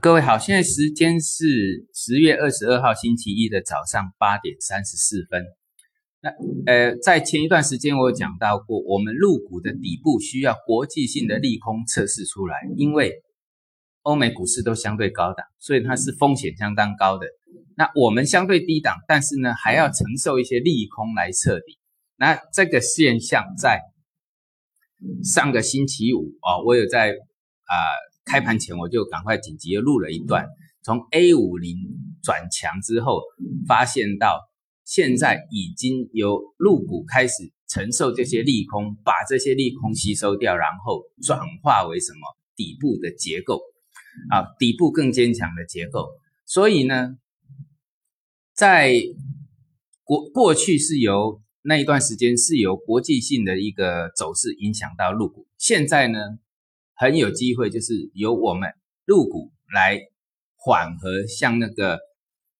各位好，现在时间是十月二十二号星期一的早上八点三十四分。那呃，在前一段时间我有讲到过，我们入股的底部需要国际性的利空测试出来，因为欧美股市都相对高档，所以它是风险相当高的。那我们相对低档，但是呢还要承受一些利空来测底。那这个现象在上个星期五啊，我有在啊开盘前我就赶快紧急录了一段，从 A 五零转强之后，发现到现在已经由入股开始承受这些利空，把这些利空吸收掉，然后转化为什么底部的结构啊，底部更坚强的结构。所以呢，在过过去是由那一段时间是由国际性的一个走势影响到入股，现在呢很有机会就是由我们入股来缓和像那个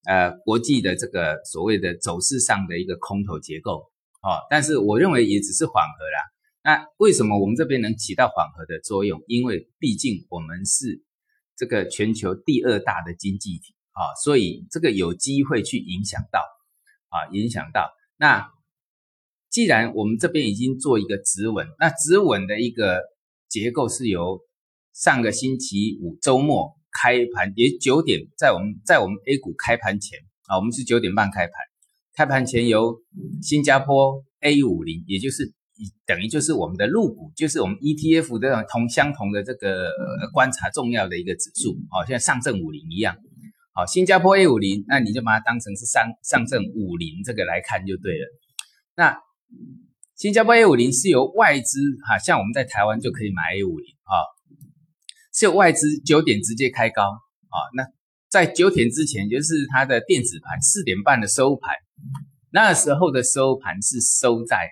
呃国际的这个所谓的走势上的一个空头结构哦，但是我认为也只是缓和啦。那为什么我们这边能起到缓和的作用？因为毕竟我们是这个全球第二大的经济体啊，所以这个有机会去影响到啊，影响到那。既然我们这边已经做一个止稳，那止稳的一个结构是由上个星期五周末开盘，也九点在我们在我们 A 股开盘前啊，我们是九点半开盘，开盘前由新加坡 A 五零，也就是等于就是我们的入股，就是我们 ETF 的同相同的这个观察重要的一个指数哦，像上证五零一样，好，新加坡 A 五零，那你就把它当成是上上证五零这个来看就对了，那。新加坡 A 五零是由外资哈，像我们在台湾就可以买 A 五零啊，是由外资九点直接开高啊。那在九点之前，就是它的电子盘四点半的收盘，那时候的收盘是收在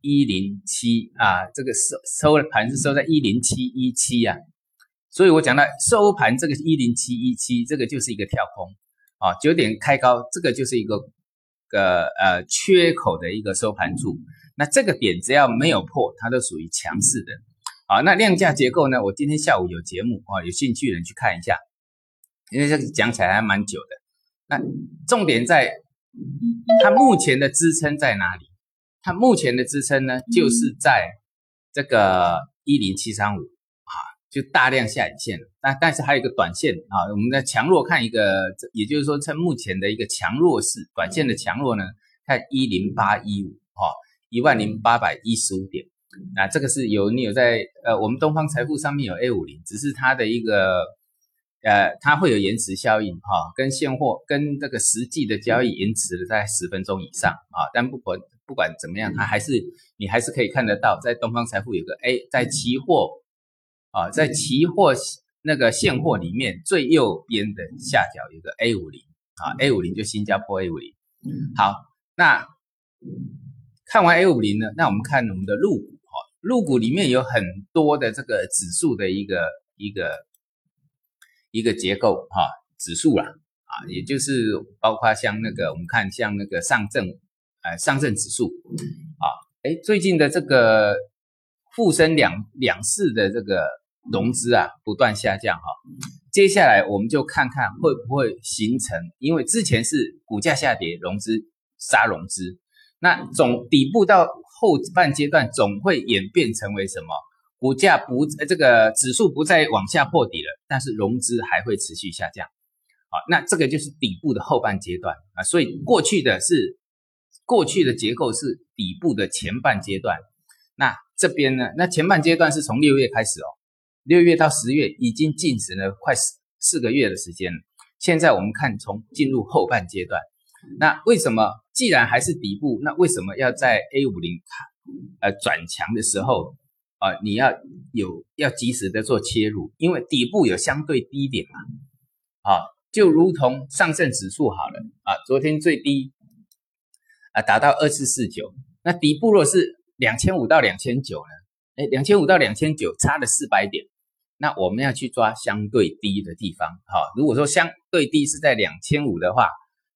一零七啊，这个收收盘是收在一零七一七呀。所以我讲到收盘这个一零七一七，这个就是一个跳空啊，九点开高，这个就是一个。个呃缺口的一个收盘处，那这个点只要没有破，它都属于强势的。好，那量价结构呢？我今天下午有节目啊，有兴趣的人去看一下，因为这个讲起来还蛮久的。那重点在它目前的支撑在哪里？它目前的支撑呢，就是在这个一零七三五啊。就大量下影线了，但但是还有一个短线啊，我们在强弱看一个，也就是说趁目前的一个强弱势，短线的强弱呢，看一零八一五哈，一万零八百一十五点，那这个是有你有在呃，我们东方财富上面有 A 五零，只是它的一个呃，它会有延迟效应哈，跟现货跟这个实际的交易延迟了在十分钟以上啊，但不管不管怎么样，它还是你还是可以看得到，在东方财富有个 A 在期货。啊，在期货那个现货里面最右边的下角有个 A 五零啊，A 五零就新加坡 A 五零。好，那看完 A 五零呢，那我们看我们的入股哈，入股里面有很多的这个指数的一个一个一个结构哈，指数啦啊，也就是包括像那个我们看像那个上证呃上证指数啊，哎最近的这个沪深两两市的这个。融资啊不断下降哈，接下来我们就看看会不会形成，因为之前是股价下跌，融资杀融资，那总底部到后半阶段总会演变成为什么？股价不这个指数不再往下破底了，但是融资还会持续下降，好，那这个就是底部的后半阶段啊，所以过去的是过去的结构是底部的前半阶段，那这边呢，那前半阶段是从六月开始哦。六月到十月已经进行了快四四个月的时间了。现在我们看从进入后半阶段，那为什么既然还是底部，那为什么要在 A 五零呃转强的时候啊，你要有要及时的做切入，因为底部有相对低点嘛。啊，就如同上证指数好了啊，昨天最低啊达到二四四九，那底部若是两千五到两千九呢？哎，两千五到两千九差了四百点。那我们要去抓相对低的地方，好，如果说相对低是在两千五的话，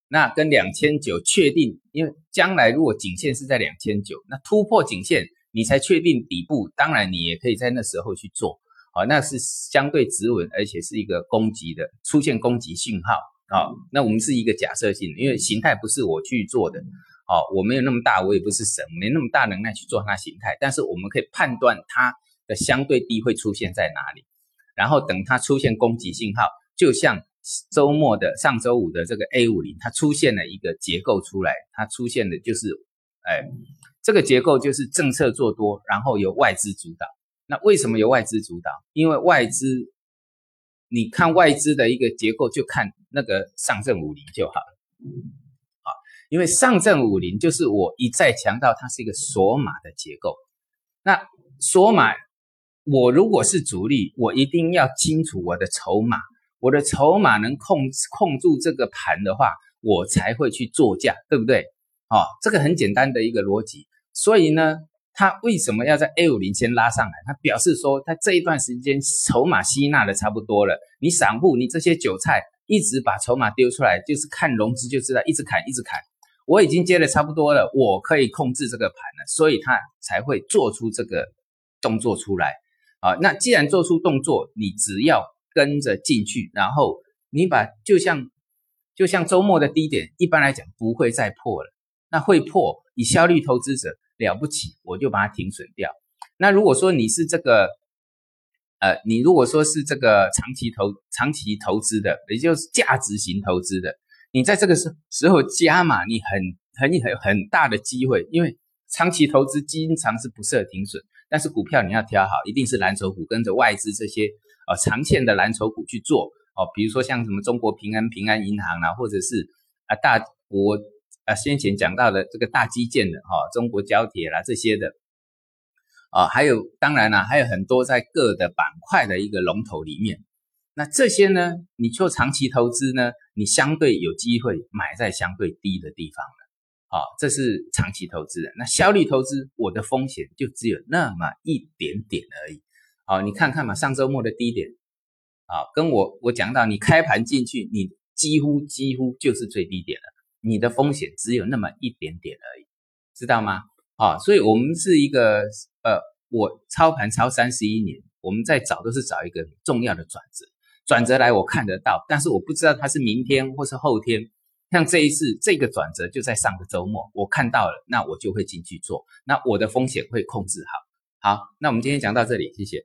那跟两千九确定，因为将来如果颈线是在两千九，那突破颈线你才确定底部，当然你也可以在那时候去做，好，那是相对止稳，而且是一个攻击的出现攻击信号啊。那我们是一个假设性，因为形态不是我去做的，哦，我没有那么大，我也不是神，没那么大能耐去做它形态，但是我们可以判断它的相对低会出现在哪里，然后等它出现攻击信号，就像周末的上周五的这个 A 五零，它出现了一个结构出来，它出现的就是，哎，这个结构就是政策做多，然后由外资主导。那为什么由外资主导？因为外资，你看外资的一个结构，就看那个上证五零就好了。啊，因为上证五零就是我一再强调，它是一个锁码的结构。那锁码，我如果是主力，我一定要清楚我的筹码，我的筹码能控控住这个盘的话，我才会去做价，对不对？啊，这个很简单的一个逻辑。所以呢。它为什么要在 A 五零先拉上来？它表示说，它这一段时间筹码吸纳的差不多了。你散户，你这些韭菜一直把筹码丢出来，就是看融资就知道，一直砍，一直砍。我已经接的差不多了，我可以控制这个盘了，所以它才会做出这个动作出来啊。那既然做出动作，你只要跟着进去，然后你把就像就像周末的低点，一般来讲不会再破了。那会破，以效率投资者。了不起，我就把它停损掉。那如果说你是这个，呃，你如果说是这个长期投、长期投资的，也就是价值型投资的，你在这个时时候加码，你很很很很大的机会，因为长期投资经常是不设停损，但是股票你要挑好，一定是蓝筹股，跟着外资这些呃长线的蓝筹股去做哦。比如说像什么中国平安、平安银行啊，或者是啊大国。啊，先前讲到的这个大基建的哈，中国交铁啦这些的，啊，还有当然啦，还有很多在各的板块的一个龙头里面，那这些呢，你做长期投资呢，你相对有机会买在相对低的地方了，啊，这是长期投资的。那效率投资，我的风险就只有那么一点点而已，啊，你看看嘛，上周末的低点，啊，跟我我讲到，你开盘进去，你几乎几乎就是最低点了。你的风险只有那么一点点而已，知道吗？啊，所以我们是一个呃，我操盘操三十一年，我们在找都是找一个重要的转折，转折来我看得到，但是我不知道它是明天或是后天。像这一次这个转折就在上个周末，我看到了，那我就会进去做，那我的风险会控制好。好，那我们今天讲到这里，谢谢。